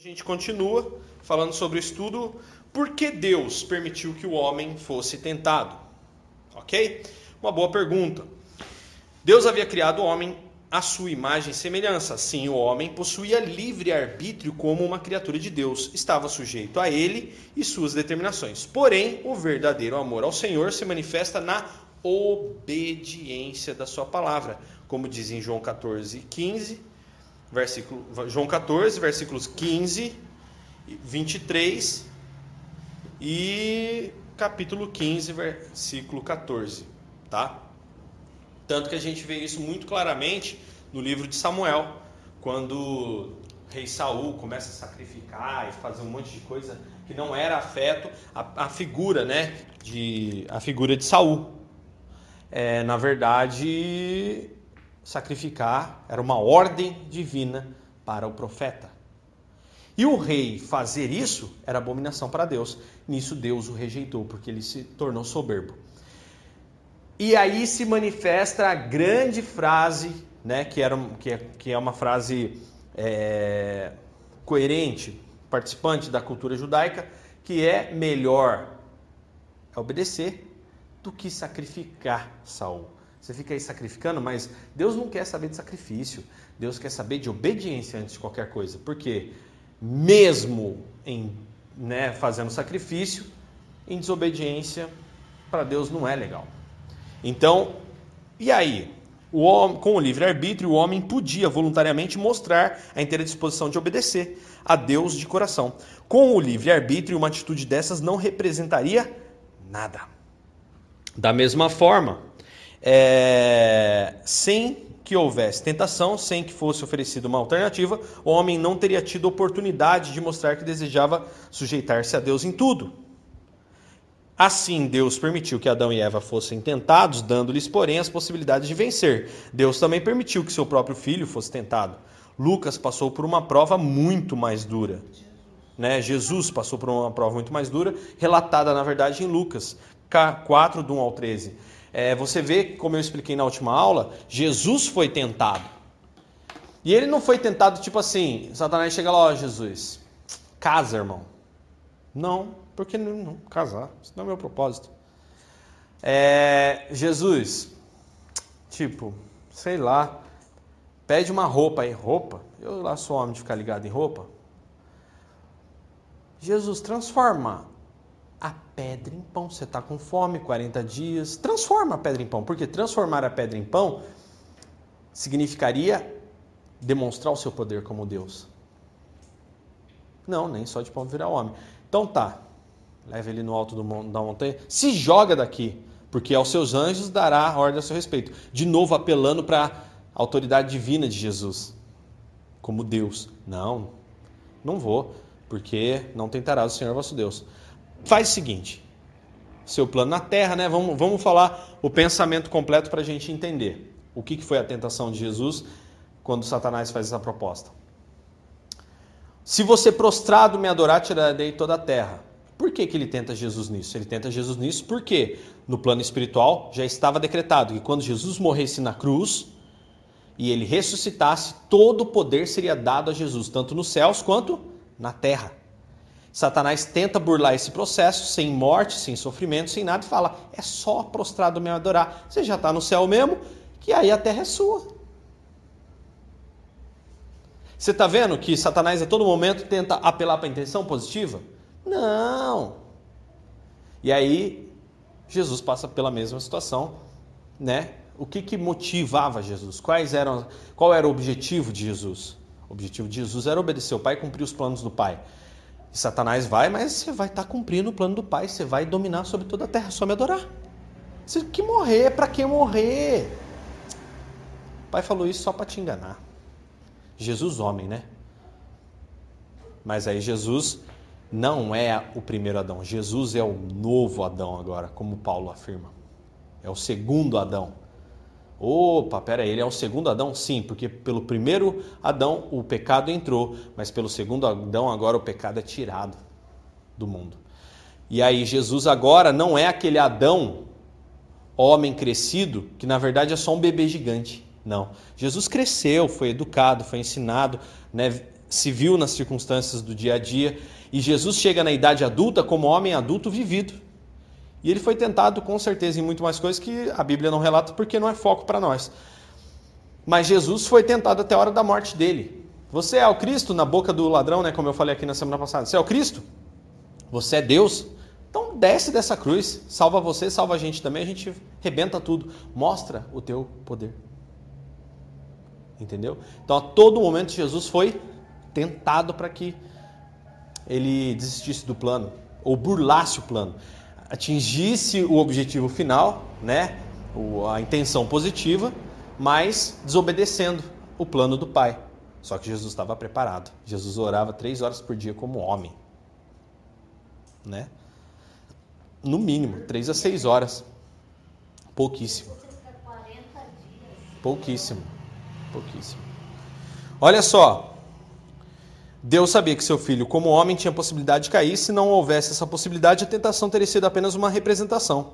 A gente continua falando sobre o estudo por que Deus permitiu que o homem fosse tentado. Ok? Uma boa pergunta. Deus havia criado o homem à sua imagem e semelhança. Sim, o homem possuía livre arbítrio como uma criatura de Deus, estava sujeito a ele e suas determinações. Porém, o verdadeiro amor ao Senhor se manifesta na obediência da sua palavra, como diz em João 14, 15, versículo, João 14, versículos 15, 23 e capítulo 15, versículo 14, tá? Tanto que a gente vê isso muito claramente no livro de Samuel, quando rei Saul começa a sacrificar e fazer um monte de coisa que não era afeto a, a figura, né, de a figura de Saul. É, na verdade, sacrificar era uma ordem divina para o profeta. E o rei fazer isso era abominação para Deus. Nisso Deus o rejeitou, porque ele se tornou soberbo. E aí se manifesta a grande frase, né, que, era, que, é, que é uma frase é, coerente, participante da cultura judaica, que é melhor obedecer do que sacrificar Saul. Você fica aí sacrificando, mas Deus não quer saber de sacrifício. Deus quer saber de obediência antes de qualquer coisa. Porque mesmo em né, fazendo sacrifício, em desobediência, para Deus não é legal. Então, e aí? O homem, com o livre-arbítrio, o homem podia voluntariamente mostrar a inteira disposição de obedecer a Deus de coração. Com o livre-arbítrio, uma atitude dessas não representaria nada. Da mesma forma, é, sem que houvesse tentação, sem que fosse oferecida uma alternativa, o homem não teria tido oportunidade de mostrar que desejava sujeitar-se a Deus em tudo. Assim, Deus permitiu que Adão e Eva fossem tentados, dando-lhes, porém, as possibilidades de vencer. Deus também permitiu que seu próprio filho fosse tentado. Lucas passou por uma prova muito mais dura. Né? Jesus passou por uma prova muito mais dura, relatada, na verdade, em Lucas 4, do 1 ao 13. É, você vê, como eu expliquei na última aula, Jesus foi tentado. E ele não foi tentado tipo assim, Satanás chega lá, ó, Jesus, casa, irmão. Não, porque não, não casar, isso não é o meu propósito. É, Jesus, tipo, sei lá, pede uma roupa aí, roupa? Eu lá sou homem de ficar ligado em roupa. Jesus, transforma pedra em pão. Você está com fome, 40 dias. Transforma a pedra em pão. Porque transformar a pedra em pão significaria demonstrar o seu poder como Deus. Não, nem só de pão virar homem. Então tá, leva ele no alto do, da montanha, se joga daqui, porque aos seus anjos dará ordem a seu respeito. De novo, apelando para a autoridade divina de Jesus, como Deus. Não, não vou, porque não tentarás o Senhor vosso Deus. Faz o seguinte, seu plano na terra, né? Vamos, vamos falar o pensamento completo para a gente entender o que, que foi a tentação de Jesus quando Satanás faz essa proposta. Se você prostrado me adorar, tirarei toda a terra. Por que, que ele tenta Jesus nisso? Ele tenta Jesus nisso porque no plano espiritual já estava decretado que quando Jesus morresse na cruz e ele ressuscitasse, todo o poder seria dado a Jesus, tanto nos céus quanto na terra. Satanás tenta burlar esse processo sem morte, sem sofrimento, sem nada e fala: é só prostrado me adorar. Você já está no céu mesmo, que aí a terra é sua. Você está vendo que Satanás a todo momento tenta apelar para a intenção positiva? Não. E aí Jesus passa pela mesma situação, né? O que, que motivava Jesus? Quais eram, qual era o objetivo de Jesus? O objetivo de Jesus era obedecer o Pai e cumprir os planos do Pai. E Satanás vai, mas você vai estar tá cumprindo o plano do Pai, você vai dominar sobre toda a terra, só me adorar. Você que morrer, para que morrer? O pai falou isso só para te enganar. Jesus homem, né? Mas aí Jesus não é o primeiro Adão. Jesus é o novo Adão agora, como Paulo afirma. É o segundo Adão. Opa, pera aí, ele é o segundo Adão? Sim, porque pelo primeiro Adão o pecado entrou, mas pelo segundo Adão agora o pecado é tirado do mundo. E aí Jesus agora não é aquele Adão, homem crescido, que na verdade é só um bebê gigante. Não. Jesus cresceu, foi educado, foi ensinado, né? se viu nas circunstâncias do dia a dia. E Jesus chega na idade adulta como homem adulto vivido. E ele foi tentado com certeza em muito mais coisas que a Bíblia não relata porque não é foco para nós. Mas Jesus foi tentado até a hora da morte dele. Você é o Cristo na boca do ladrão, né, como eu falei aqui na semana passada. Você é o Cristo? Você é Deus? Então desce dessa cruz, salva você, salva a gente também, a gente rebenta tudo. Mostra o teu poder. Entendeu? Então a todo momento Jesus foi tentado para que ele desistisse do plano ou burlasse o plano, atingisse o objetivo final, né? A intenção positiva, mas desobedecendo o plano do Pai. Só que Jesus estava preparado. Jesus orava três horas por dia como homem, né? No mínimo, três a seis horas. Pouquíssimo. Pouquíssimo. Pouquíssimo. Olha só. Deus sabia que seu filho, como homem, tinha possibilidade de cair. Se não houvesse essa possibilidade, a tentação teria sido apenas uma representação.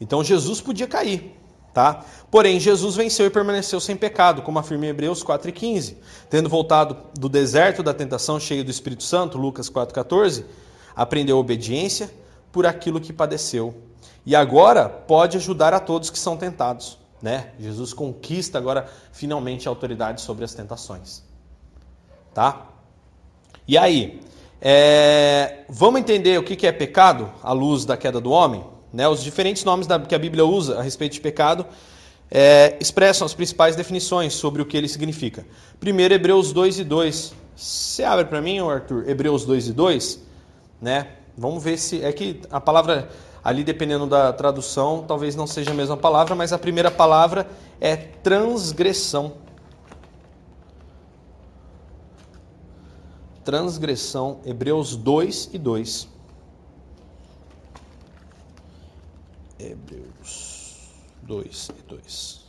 Então Jesus podia cair. Tá? Porém, Jesus venceu e permaneceu sem pecado, como afirma em Hebreus 4,15. Tendo voltado do deserto da tentação cheio do Espírito Santo, Lucas 4,14, aprendeu obediência, por aquilo que padeceu. E agora pode ajudar a todos que são tentados. Né? Jesus conquista agora finalmente a autoridade sobre as tentações. Tá? E aí, é... vamos entender o que é pecado à luz da queda do homem? Né? Os diferentes nomes que a Bíblia usa a respeito de pecado é... expressam as principais definições sobre o que ele significa. Primeiro, Hebreus 2 e 2. Você abre para mim, Arthur, Hebreus 2 e 2, né? Vamos ver se. É que a palavra ali, dependendo da tradução, talvez não seja a mesma palavra, mas a primeira palavra é transgressão. Transgressão, Hebreus 2 e 2. Hebreus 2 e 2.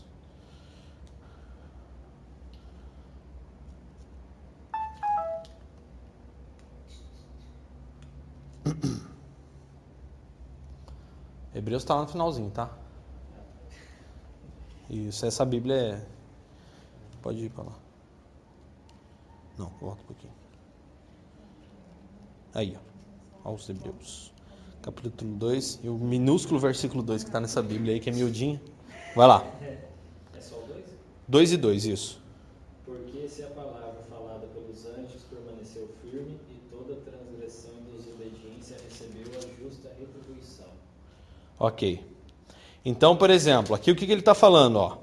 Hebreus está lá no finalzinho, tá? Isso, essa Bíblia é. Pode ir para lá. Não, volta um pouquinho. Aí, ó. Aos Hebreus. Capítulo 2 e o minúsculo versículo 2 que está nessa Bíblia aí, que é miudinho. Vai lá. É, é só o 2? 2 e 2, isso. Porque se a palavra falada pelos anjos permaneceu firme e toda transgressão e desobediência recebeu a justa retribuição. Ok. Então, por exemplo, aqui o que, que ele está falando? Ó?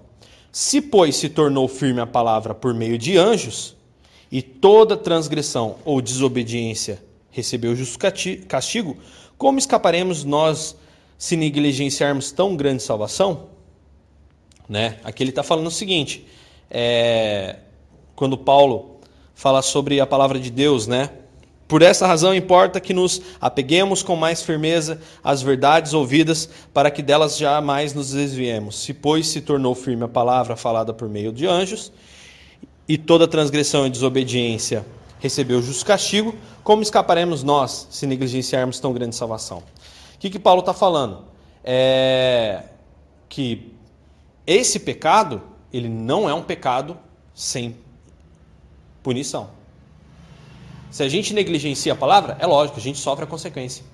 Se, pois, se tornou firme a palavra por meio de anjos, e toda transgressão ou desobediência recebeu justo castigo, como escaparemos nós se negligenciarmos tão grande salvação? Né? Aqui ele está falando o seguinte: é, quando Paulo fala sobre a palavra de Deus, né? Por essa razão importa que nos apeguemos com mais firmeza às verdades ouvidas, para que delas jamais nos desviemos. Se, pois, se tornou firme a palavra falada por meio de anjos, e toda transgressão e desobediência recebeu justo castigo, como escaparemos nós se negligenciarmos tão grande salvação? O que, que Paulo está falando? É que esse pecado, ele não é um pecado sem punição. Se a gente negligencia a palavra, é lógico, a gente sofre a consequência.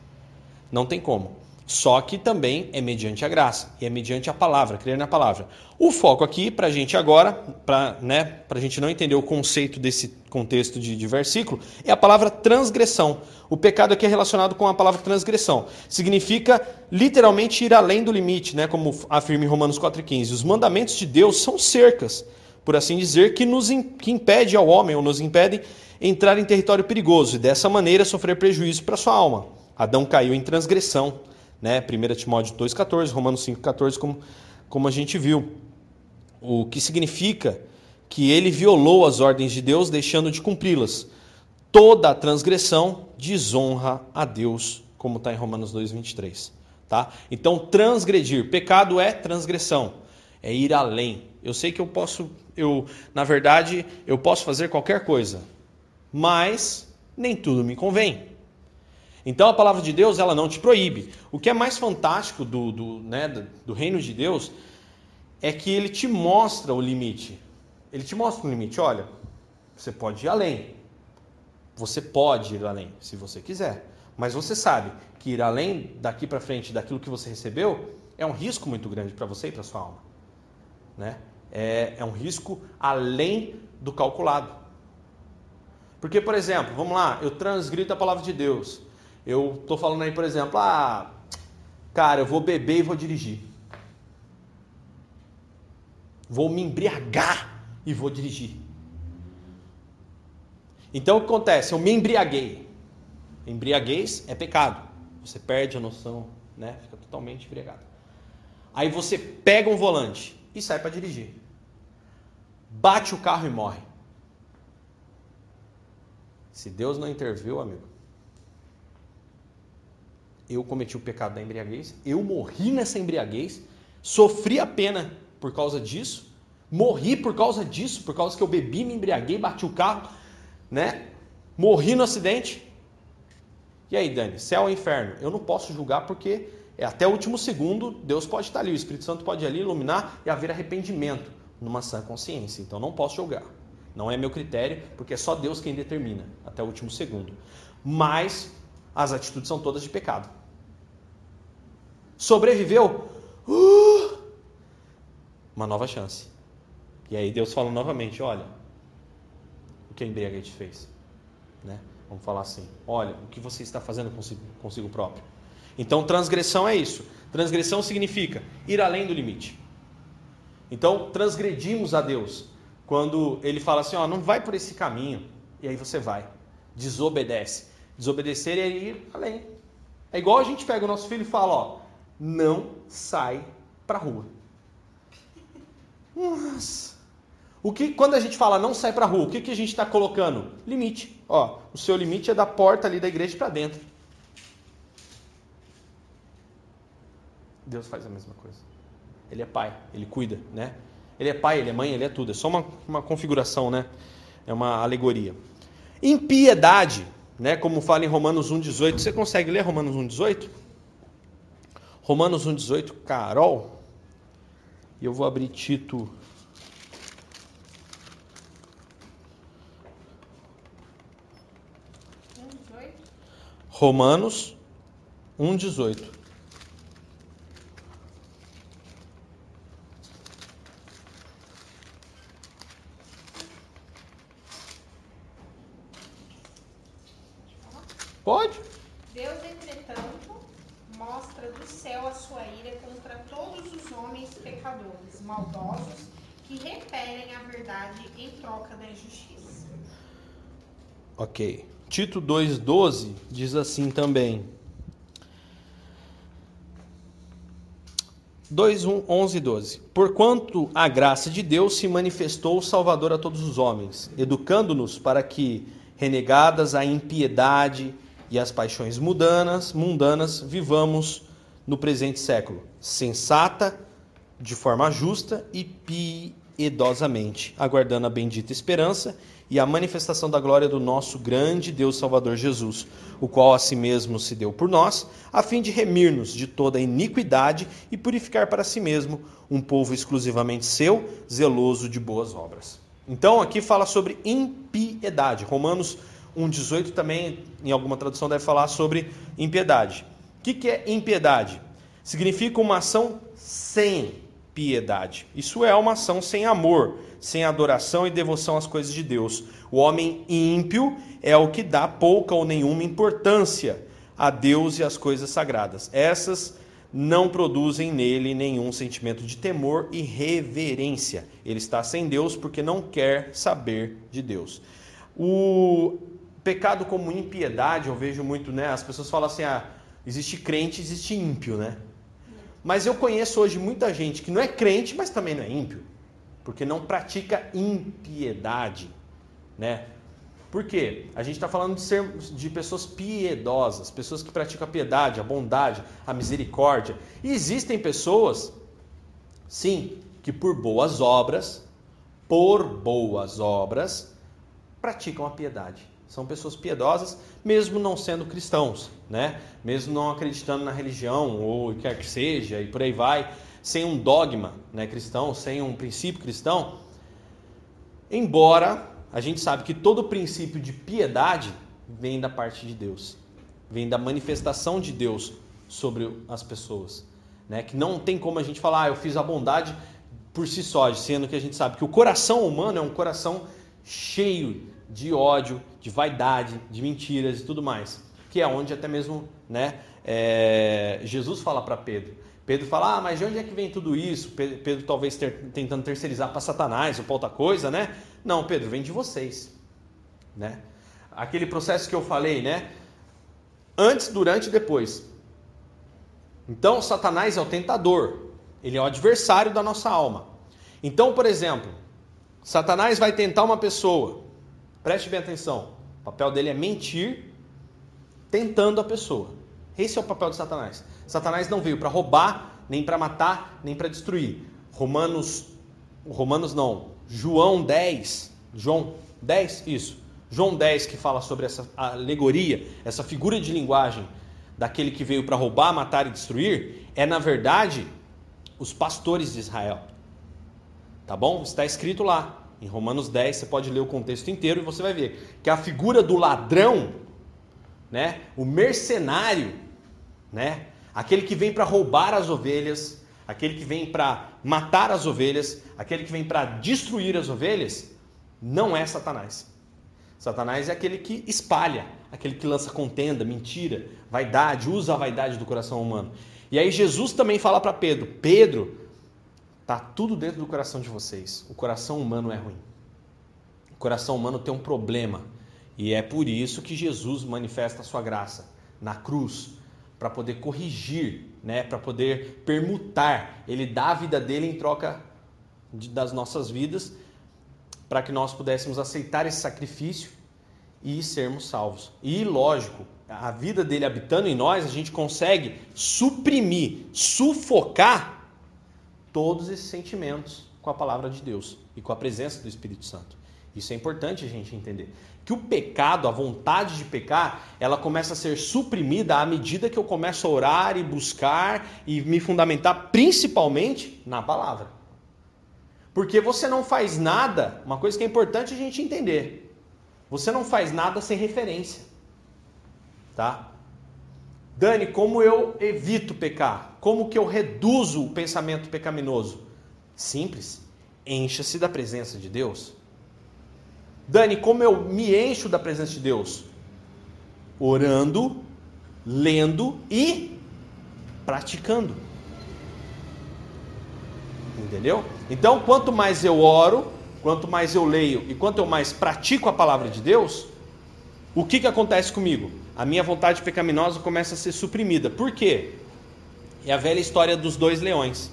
Não tem como. Só que também é mediante a graça e é mediante a palavra, crer na palavra. O foco aqui para a gente agora, para né, a gente não entender o conceito desse contexto de, de versículo, é a palavra transgressão. O pecado aqui é relacionado com a palavra transgressão. Significa literalmente ir além do limite, né, como afirma em Romanos 4,15. Os mandamentos de Deus são cercas, por assim dizer, que nos que impede ao homem ou nos impedem entrar em território perigoso e dessa maneira sofrer prejuízo para sua alma. Adão caiu em transgressão, né? 1 Timóteo 2,14, Romanos 5,14, como, como a gente viu. O que significa que ele violou as ordens de Deus, deixando de cumpri-las. Toda a transgressão desonra a Deus, como está em Romanos 2,23. Tá? Então, transgredir, pecado é transgressão, é ir além. Eu sei que eu posso, eu, na verdade, eu posso fazer qualquer coisa, mas nem tudo me convém. Então a palavra de Deus ela não te proíbe. O que é mais fantástico do, do, né, do reino de Deus é que ele te mostra o limite. Ele te mostra o limite. Olha, você pode ir além, Você pode ir além, se você quiser. Mas você sabe que ir além daqui para frente daquilo que você recebeu é um risco muito grande para você e para sua alma. Né? É, é um risco além do calculado. Porque, por exemplo, vamos lá, eu transgrito a palavra de Deus. Eu estou falando aí, por exemplo, ah, cara, eu vou beber e vou dirigir. Vou me embriagar e vou dirigir. Então o que acontece? Eu me embriaguei. Embriaguez é pecado. Você perde a noção, né? Fica totalmente embriagado. Aí você pega um volante e sai para dirigir. Bate o carro e morre. Se Deus não interviu, amigo, eu cometi o pecado da embriaguez, eu morri nessa embriaguez, sofri a pena por causa disso, morri por causa disso, por causa que eu bebi, me embriaguei, bati o carro, né? Morri no acidente. E aí, Dani, céu ou inferno? Eu não posso julgar porque é até o último segundo Deus pode estar ali, o Espírito Santo pode ali iluminar e haver arrependimento numa sã consciência. Então não posso julgar. Não é meu critério, porque é só Deus quem determina até o último segundo. Mas as atitudes são todas de pecado. Sobreviveu? Uh! Uma nova chance. E aí Deus fala novamente: olha, o que a embriaguez fez? Né? Vamos falar assim: olha, o que você está fazendo consigo, consigo próprio? Então, transgressão é isso. Transgressão significa ir além do limite. Então, transgredimos a Deus quando ele fala assim: ó, não vai por esse caminho, e aí você vai, desobedece. Desobedecer é ir além. É igual a gente pega o nosso filho e fala: ó, não sai para rua. Nossa. O que, quando a gente fala não sai para rua, o que, que a gente está colocando? Limite. Ó, o seu limite é da porta ali da igreja para dentro. Deus faz a mesma coisa. Ele é pai, ele cuida, né? Ele é pai, ele é mãe, ele é tudo. É só uma, uma configuração, né? É uma alegoria. Impiedade, né? Como fala em Romanos 1,18. Você consegue ler Romanos 1,18? Romanos 1,18, Carol. E eu vou abrir Tito. Romanos 1,18. Pode? Deus, entretanto, mostra do céu a sua ira contra todos os homens pecadores, maldosos, que repelem a verdade em troca da injustiça. Ok. Tito 2,12 diz assim também. 2, 11 e 12. Porquanto a graça de Deus se manifestou Salvador a todos os homens, educando-nos para que, renegadas a impiedade e as paixões mundanas, mundanas, vivamos no presente século, sensata, de forma justa e piedosamente, aguardando a bendita esperança e a manifestação da glória do nosso grande Deus Salvador Jesus, o qual a si mesmo se deu por nós, a fim de remir-nos de toda iniquidade e purificar para si mesmo um povo exclusivamente seu, zeloso de boas obras. Então aqui fala sobre impiedade. Romanos 1,18 também, em alguma tradução, deve falar sobre impiedade. O que, que é impiedade? Significa uma ação sem piedade. Isso é uma ação sem amor, sem adoração e devoção às coisas de Deus. O homem ímpio é o que dá pouca ou nenhuma importância a Deus e às coisas sagradas. Essas não produzem nele nenhum sentimento de temor e reverência. Ele está sem Deus porque não quer saber de Deus. O pecado como impiedade, eu vejo muito, né? As pessoas falam assim: ah, existe crente, existe ímpio, né? Mas eu conheço hoje muita gente que não é crente, mas também não é ímpio, porque não pratica impiedade, né? Por quê? A gente está falando de, ser, de pessoas piedosas, pessoas que praticam a piedade, a bondade, a misericórdia. E existem pessoas, sim, que por boas obras, por boas obras, praticam a piedade. São pessoas piedosas, mesmo não sendo cristãos, né? Mesmo não acreditando na religião ou quer que seja e por aí vai, sem um dogma, né, cristão, sem um princípio cristão. Embora a gente sabe que todo princípio de piedade vem da parte de Deus, vem da manifestação de Deus sobre as pessoas. Né? Que não tem como a gente falar, ah, eu fiz a bondade por si só, sendo que a gente sabe que o coração humano é um coração cheio de ódio, de vaidade, de mentiras e tudo mais. Que é onde até mesmo né, é, Jesus fala para Pedro. Pedro fala, ah, mas de onde é que vem tudo isso? Pedro, Pedro talvez ter, tentando terceirizar para Satanás ou para outra coisa, né? Não, Pedro, vem de vocês. Né? Aquele processo que eu falei, né? Antes, durante e depois. Então, Satanás é o tentador, ele é o adversário da nossa alma. Então, por exemplo, Satanás vai tentar uma pessoa, preste bem atenção, o papel dele é mentir, tentando a pessoa. Esse é o papel de Satanás. Satanás não veio para roubar, nem para matar, nem para destruir. Romanos, Romanos não, João 10, João 10, isso. João 10 que fala sobre essa alegoria, essa figura de linguagem daquele que veio para roubar, matar e destruir, é na verdade os pastores de Israel. Tá bom? Está escrito lá. Em Romanos 10, você pode ler o contexto inteiro e você vai ver que a figura do ladrão, né, o mercenário, né, aquele que vem para roubar as ovelhas, aquele que vem para matar as ovelhas, aquele que vem para destruir as ovelhas, não é Satanás. Satanás é aquele que espalha, aquele que lança contenda, mentira, vaidade, usa a vaidade do coração humano. E aí Jesus também fala para Pedro: Pedro, tá tudo dentro do coração de vocês. O coração humano é ruim. O coração humano tem um problema. E é por isso que Jesus manifesta a sua graça na cruz, para poder corrigir, né, para poder permutar. Ele dá a vida dele em troca de, das nossas vidas, para que nós pudéssemos aceitar esse sacrifício e sermos salvos. E lógico, a vida dele habitando em nós, a gente consegue suprimir, sufocar todos esses sentimentos com a palavra de Deus e com a presença do Espírito Santo. Isso é importante a gente entender. Que o pecado, a vontade de pecar, ela começa a ser suprimida à medida que eu começo a orar e buscar e me fundamentar principalmente na palavra. Porque você não faz nada, uma coisa que é importante a gente entender. Você não faz nada sem referência. Tá? Dani, como eu evito pecar? Como que eu reduzo o pensamento pecaminoso? Simples. Encha-se da presença de Deus. Dani, como eu me encho da presença de Deus? Orando, lendo e praticando. Entendeu? Então, quanto mais eu oro, quanto mais eu leio e quanto eu mais pratico a palavra de Deus, o que, que acontece comigo? A minha vontade pecaminosa começa a ser suprimida. Por quê? É a velha história dos dois leões.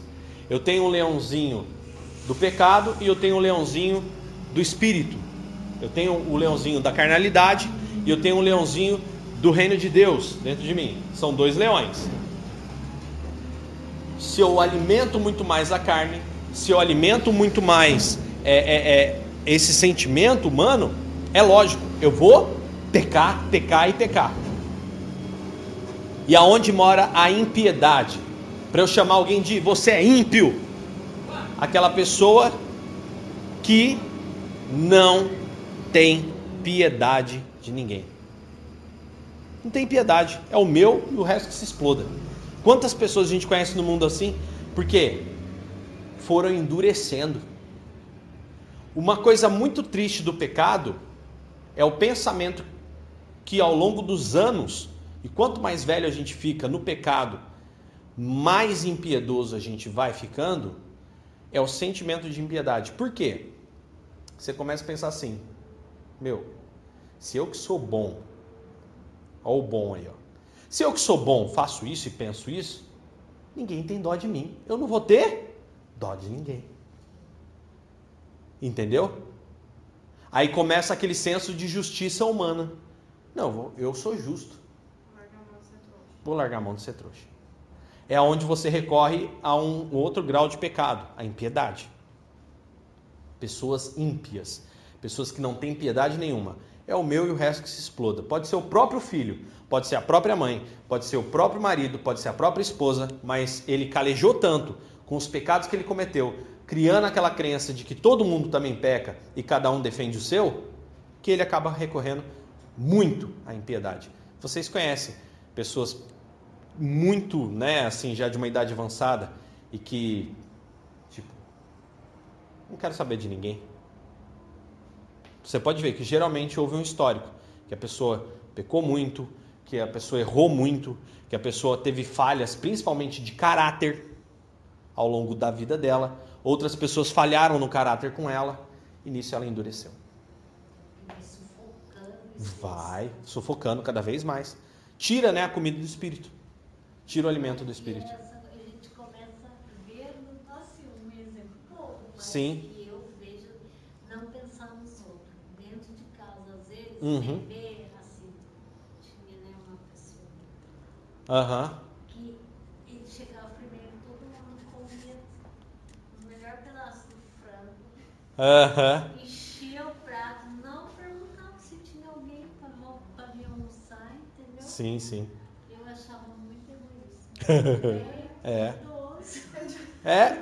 Eu tenho um leãozinho do pecado e eu tenho um leãozinho do espírito. Eu tenho o leãozinho da carnalidade e eu tenho um leãozinho do reino de Deus dentro de mim. São dois leões. Se eu alimento muito mais a carne, se eu alimento muito mais é, é, é, esse sentimento humano, é lógico, eu vou pecar, pecar e pecar. E aonde mora a impiedade? Para eu chamar alguém de você é ímpio, aquela pessoa que não tem piedade de ninguém. Não tem piedade. É o meu e o resto que se exploda. Quantas pessoas a gente conhece no mundo assim? Porque foram endurecendo. Uma coisa muito triste do pecado é o pensamento que ao longo dos anos, e quanto mais velho a gente fica no pecado, mais impiedoso a gente vai ficando, é o sentimento de impiedade. Por quê? Você começa a pensar assim: meu, se eu que sou bom, olha o bom aí, ó. Se eu que sou bom faço isso e penso isso, ninguém tem dó de mim. Eu não vou ter dó de ninguém. Entendeu? Aí começa aquele senso de justiça humana. Não, eu sou justo. Vou largar a mão de ser trouxa. É onde você recorre a um outro grau de pecado, a impiedade. Pessoas ímpias pessoas que não têm piedade nenhuma. É o meu e o resto que se exploda. Pode ser o próprio filho, pode ser a própria mãe, pode ser o próprio marido, pode ser a própria esposa, mas ele calejou tanto com os pecados que ele cometeu, criando aquela crença de que todo mundo também peca e cada um defende o seu, que ele acaba recorrendo muito a impiedade. Vocês conhecem pessoas muito, né, assim, já de uma idade avançada e que, tipo, não quero saber de ninguém. Você pode ver que geralmente houve um histórico, que a pessoa pecou muito, que a pessoa errou muito, que a pessoa teve falhas, principalmente de caráter, ao longo da vida dela. Outras pessoas falharam no caráter com ela e nisso ela endureceu. Vai sufocando cada vez mais. Tira né, a comida do espírito. Tira o alimento do espírito. A gente começa a ver, exemplo pouco, mas Sim. eu vejo não pensar nos outros. Dentro de casa, às vezes, Uhum. assim, tinha né, uma pessoa Aham. que ele chegava primeiro, todo mundo comia o melhor pedaço do frango, Aham. enchia o prato, não perguntava se tinha alguém para vir almoçar, entendeu? Sim, sim. Eu achava muito egoísta. É. doce. É.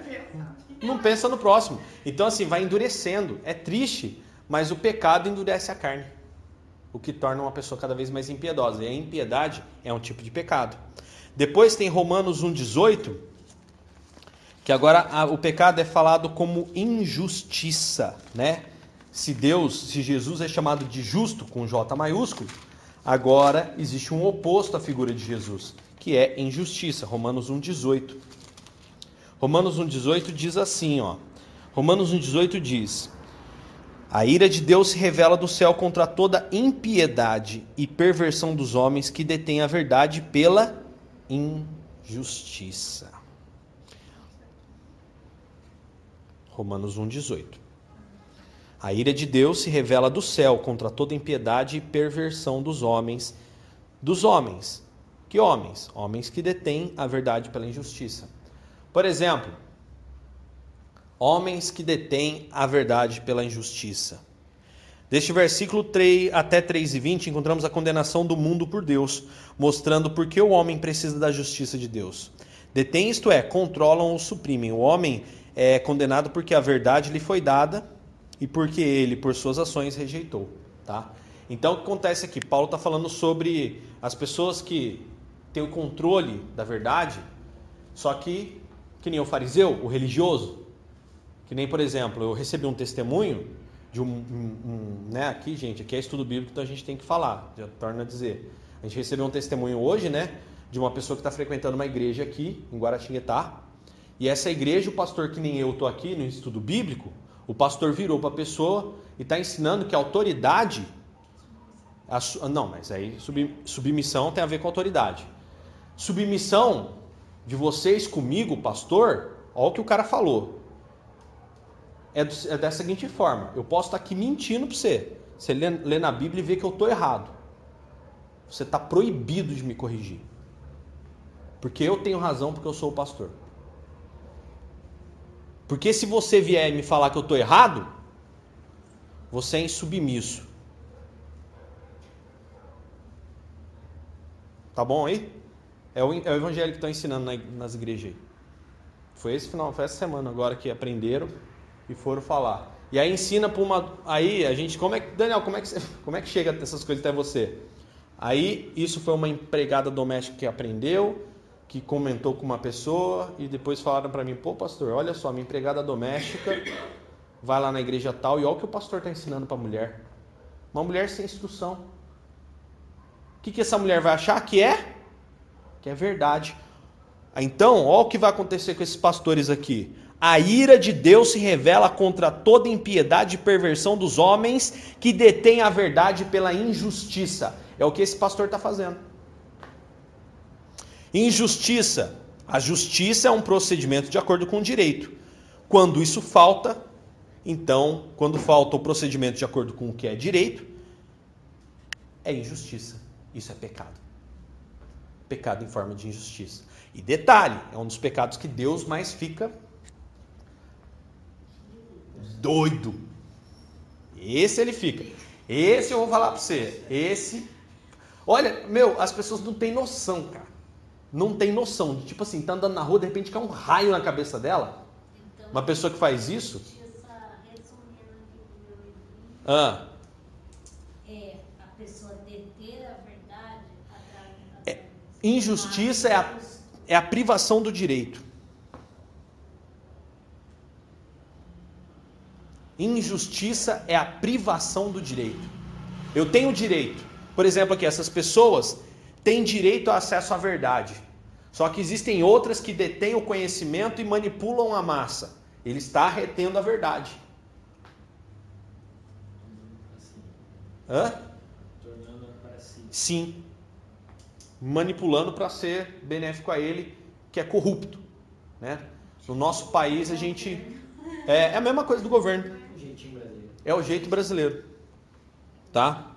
Não pensa no próximo. Então, assim, vai endurecendo. É triste, mas o pecado endurece a carne. O que torna uma pessoa cada vez mais impiedosa. E a impiedade é um tipo de pecado. Depois tem Romanos 1,18, que agora a- o pecado é falado como injustiça, né? Se Deus, se Jesus é chamado de justo com J maiúsculo, agora existe um oposto à figura de Jesus, que é injustiça. Romanos 1,18. Romanos 1,18 diz assim, ó. Romanos 1,18 diz: A ira de Deus se revela do céu contra toda impiedade e perversão dos homens que detêm a verdade pela injustiça. Romanos 1,18. A ira de Deus se revela do céu contra toda impiedade e perversão dos homens. Dos homens. Que homens? Homens que detêm a verdade pela injustiça. Por exemplo, homens que detêm a verdade pela injustiça. Deste versículo 3 até 3 e 20, encontramos a condenação do mundo por Deus, mostrando por que o homem precisa da justiça de Deus. Detém, isto é, controlam ou suprimem. O homem é condenado porque a verdade lhe foi dada e porque ele, por suas ações, rejeitou. Tá? Então, o que acontece aqui? Paulo está falando sobre as pessoas que têm o controle da verdade, só que, que nem o fariseu, o religioso, que nem, por exemplo, eu recebi um testemunho de um, um- um- né, aqui, gente, aqui é estudo bíblico, então a gente tem que falar, já torna a dizer. A gente recebeu um testemunho hoje, né, de uma pessoa que está frequentando uma igreja aqui, em Guaratinguetá, e essa igreja, o pastor que nem eu estou aqui no estudo bíblico, o pastor virou para a pessoa e está ensinando que a autoridade, a su- não, mas aí sub- submissão tem a ver com autoridade. Submissão de vocês comigo, pastor, olha o que o cara falou é, do- é da seguinte forma: eu posso estar aqui mentindo para você. Você lê, lê na Bíblia e vê que eu estou errado. Você está proibido de me corrigir. Porque eu tenho razão, porque eu sou o pastor. Porque se você vier me falar que eu estou errado, você é insubmisso. Tá bom aí? É o, é o evangelho que estão ensinando na- nas igrejas aí. Foi esse final, foi essa semana agora que aprenderam e foram falar. E aí ensina para uma. Aí a gente. Como é que. Daniel, como é que, como é que chega essas coisas até você? Aí isso foi uma empregada doméstica que aprendeu, que comentou com uma pessoa e depois falaram para mim: pô, pastor, olha só, minha empregada doméstica vai lá na igreja tal e olha o que o pastor está ensinando para a mulher. Uma mulher sem instrução. O que, que essa mulher vai achar que é? Que é verdade. Então, olha o que vai acontecer com esses pastores aqui. A ira de Deus se revela contra toda impiedade e perversão dos homens que detêm a verdade pela injustiça. É o que esse pastor está fazendo. Injustiça. A justiça é um procedimento de acordo com o direito. Quando isso falta, então, quando falta o procedimento de acordo com o que é direito, é injustiça. Isso é pecado. Pecado em forma de injustiça. E detalhe, é um dos pecados que Deus mais fica doido. Esse ele fica. Esse eu vou falar para você. Esse. Olha, meu, as pessoas não têm noção, cara não tem noção. Tipo assim, tá andando na rua, de repente cai um raio na cabeça dela. Então, Uma pessoa que faz isso. Ah. É, a pessoa deter a verdade é, Injustiça é a, é a privação do direito. Injustiça é a privação do direito. Eu tenho direito. Por exemplo, aqui, essas pessoas têm direito ao acesso à verdade. Só que existem outras que detêm o conhecimento e manipulam a massa. Ele está retendo a verdade. Hã? Tornando para si. Sim. Manipulando para ser benéfico a ele, que é corrupto. Né? No nosso país, a gente. É, é a mesma coisa do governo. É o jeito brasileiro. Tá?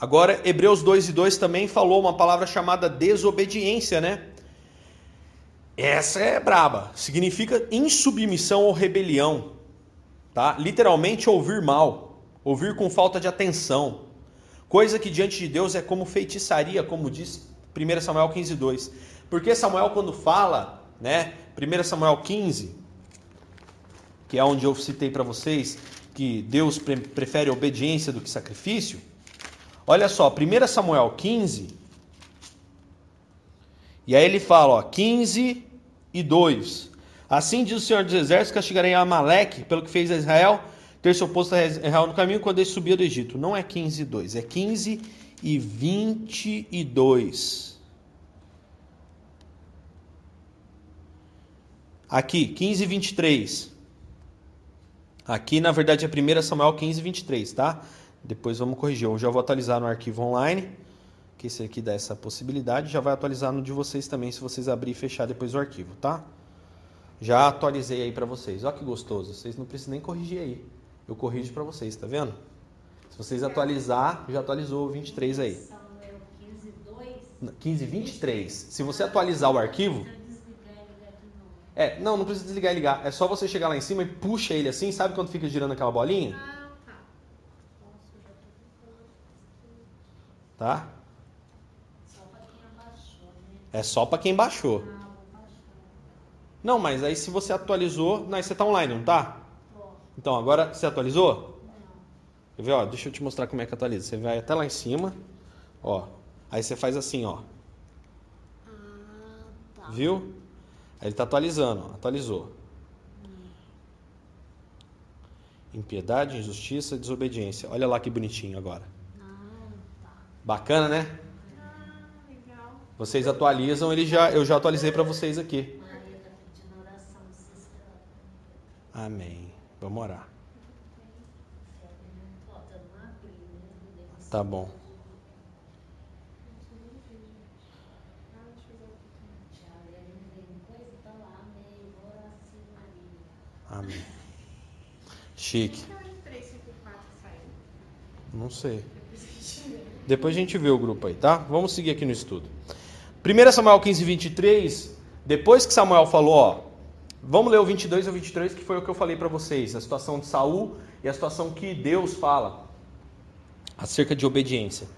Agora, Hebreus 2 e 2 também falou uma palavra chamada desobediência, né? Essa é braba. Significa insubmissão ou rebelião. Tá? Literalmente ouvir mal, ouvir com falta de atenção. Coisa que diante de Deus é como feitiçaria, como diz 1 Samuel 15, 2. Porque Samuel, quando fala, né? 1 Samuel 15, que é onde eu citei para vocês que Deus pre prefere obediência do que sacrifício. Olha só, 1 Samuel 15. E aí ele fala, ó, 15 e 2. Assim diz o Senhor dos Exércitos: castigarei a Amaleque pelo que fez a Israel, ter se oposto a Israel no caminho quando ele subia do Egito. Não é 15 e 2, é 15 e 22. Aqui, 15 e 23. Aqui, na verdade, é 1 Samuel 15 e 23, tá? Depois vamos corrigir. Eu já vou atualizar no arquivo online, que esse aqui dá essa possibilidade. Já vai atualizar no de vocês também, se vocês abrir e fechar depois o arquivo, tá? Já atualizei aí para vocês. Olha que gostoso. Vocês não precisam nem corrigir aí. Eu corrijo para vocês, tá vendo? Se vocês atualizar, já atualizou o 23 aí. Samuel 15, 2. 15 e 23. Se você atualizar o arquivo, é, não, não precisa desligar e ligar. É só você chegar lá em cima e puxa ele assim, sabe quando fica girando aquela bolinha? Ah, tá. Nossa, eu já tô ficando. Tá? É só para quem baixou. Não, mas aí se você atualizou, não, aí você tá online, não tá? Então, agora você atualizou? Não. Quer ver, ó? Deixa eu te mostrar como é que atualiza. Você vai até lá em cima, ó. Aí você faz assim, ó. Viu? Aí ele tá atualizando, ó. Atualizou. Impiedade, injustiça, desobediência. Olha lá que bonitinho agora. Bacana, né? Ah, legal. Vocês atualizam, ele já, eu já atualizei para vocês aqui. Maria tá pedindo oração, vocês Amém. Vamos orar. Tá bom. Amém. Chique. Por que o 354 saiu? Não sei. Depois a gente vê. O grupo aí, tá? Vamos seguir aqui no estudo. 1 Samuel 15, 23. Depois que Samuel falou, ó. Vamos ler o 22 e o 23, que foi o que eu falei para vocês. A situação de Saul e a situação que Deus fala acerca de obediência.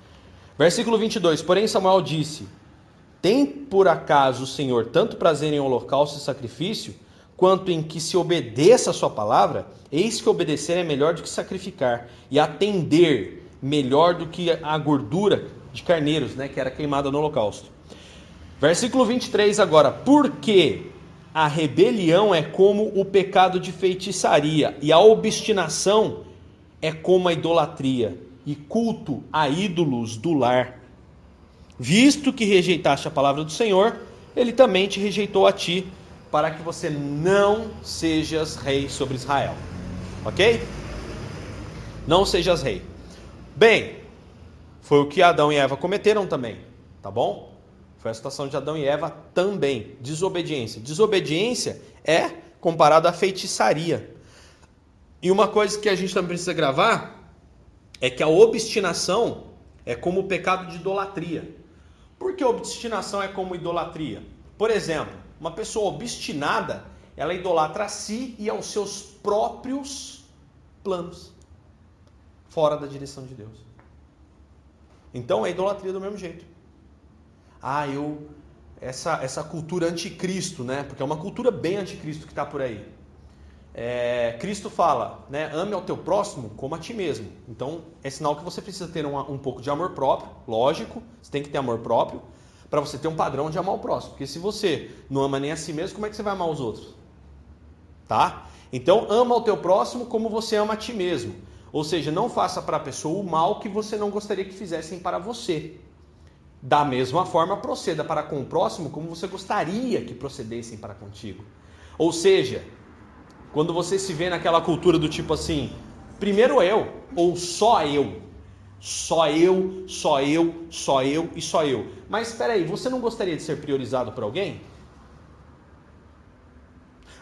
Versículo 22. Porém, Samuel disse: Tem por acaso o Senhor tanto prazer em holocausto e sacrifício, quanto em que se obedeça a sua palavra? Eis que obedecer é melhor do que sacrificar, e atender melhor do que a gordura de carneiros, né, que era queimada no holocausto. Versículo 23 agora. Porque a rebelião é como o pecado de feitiçaria, e a obstinação é como a idolatria, e culto a ídolos do lar. Visto que rejeitaste a palavra do Senhor, ele também te rejeitou a ti, para que você não sejas rei sobre Israel. Ok? Não sejas rei. Bem, foi o que Adão e Eva cometeram também, tá bom? Foi a situação de Adão e Eva também. Desobediência. Desobediência é comparado à feitiçaria. E uma coisa que a gente também precisa gravar é que a obstinação é como o pecado de idolatria. Por que obstinação é como idolatria? Por exemplo, uma pessoa obstinada, ela idolatra a si e aos seus próprios planos, fora da direção de Deus. Então é idolatria do mesmo jeito. Ah, eu essa essa cultura anticristo, né? Porque é uma cultura bem anticristo que está por aí. é, Cristo fala, né, ame ao teu próximo como a ti mesmo. Então, é sinal que você precisa ter um, um pouco de amor próprio, lógico, você tem que ter amor próprio, para você ter um padrão de amar o próximo. Porque se você não ama nem a si mesmo, como é que você vai amar os outros? Tá? Então, ama o teu próximo como você ama a ti mesmo. Ou seja, não faça para a pessoa o mal que você não gostaria que fizessem para você. Da mesma forma, proceda para com o próximo como você gostaria que procedessem para contigo. Ou seja, quando você se vê naquela cultura do tipo assim, primeiro eu, ou só eu. Só eu, só eu, só eu e só eu. Mas espera aí, você não gostaria de ser priorizado por alguém?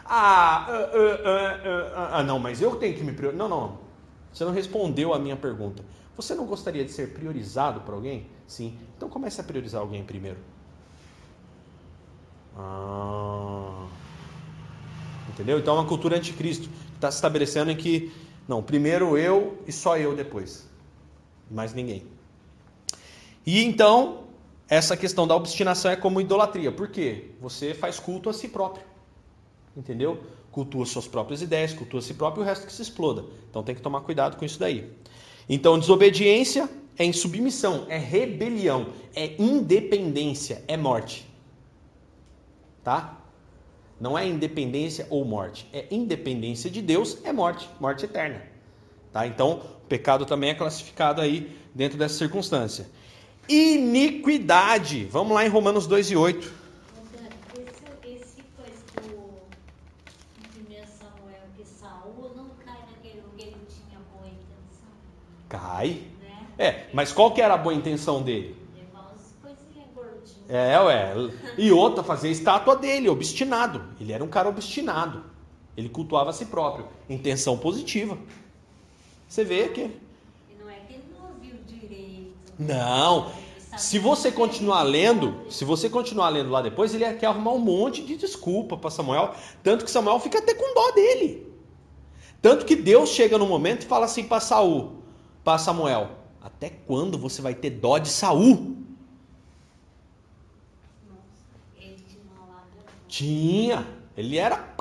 Ah, ah, ah, ah, ah não, mas eu tenho que me priorizar. Não, não. Você não respondeu a minha pergunta. Você não gostaria de ser priorizado por alguém? Sim. Então comece a priorizar alguém primeiro. Ah. Entendeu? Então é uma cultura anticristo que está se estabelecendo em que, não, primeiro eu e só eu depois. Mais ninguém. E então, essa questão da obstinação é como idolatria. Por quê? Você faz culto a si próprio. Entendeu? Cultua suas próprias ideias, cultua si próprio e o resto que se exploda. Então tem que tomar cuidado com isso daí. Então, desobediência é insubmissão, é rebelião, é independência, é morte. Tá? Não é independência ou morte. É independência de Deus, é morte, morte eterna. Tá? Então, o pecado também é classificado aí dentro dessa circunstância. Iniquidade. Vamos lá em Romanos 2 e 8. Esse, esse coisa do em 1 Samuel que Saul não cai naquele que ele tinha boa intenção. Cai. Né? É, mas qual que era a boa intenção dele? Levar umas coisinhas gordinhas. É, ué. E outra, fazer a estátua dele, obstinado. Ele era um cara obstinado. Ele cultuava a si próprio. Intenção positiva. Você vê que. E não é que ele não ouviu direito. Não. Se você continuar lendo, se você continuar lendo lá depois, ele quer arrumar um monte de desculpa para Samuel. Tanto que Samuel fica até com dó dele. Tanto que Deus chega no momento e fala assim para Saul, para Samuel: Até quando você vai ter dó de Saul? Tinha. Ele era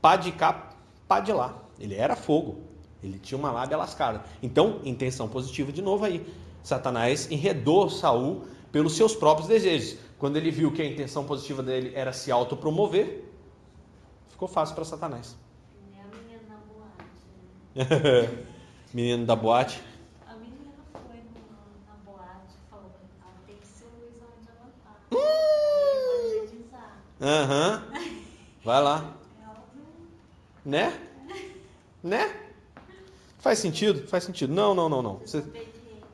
pá de cá, pá de lá. Ele era fogo. Ele tinha uma lábia lascada. Então, intenção positiva de novo aí. Satanás enredou Saul pelos seus próprios desejos. Quando ele viu que a intenção positiva dele era se autopromover, ficou fácil para Satanás. Nem a menina na boate. né? Menino da boate. A menina foi no- na boate e falou: ela tem que ser o Luizão de Avantar. Hum. Aham. Vai lá. Ela Né? Né? Faz sentido? Faz sentido. Não, não, não, não. Você-.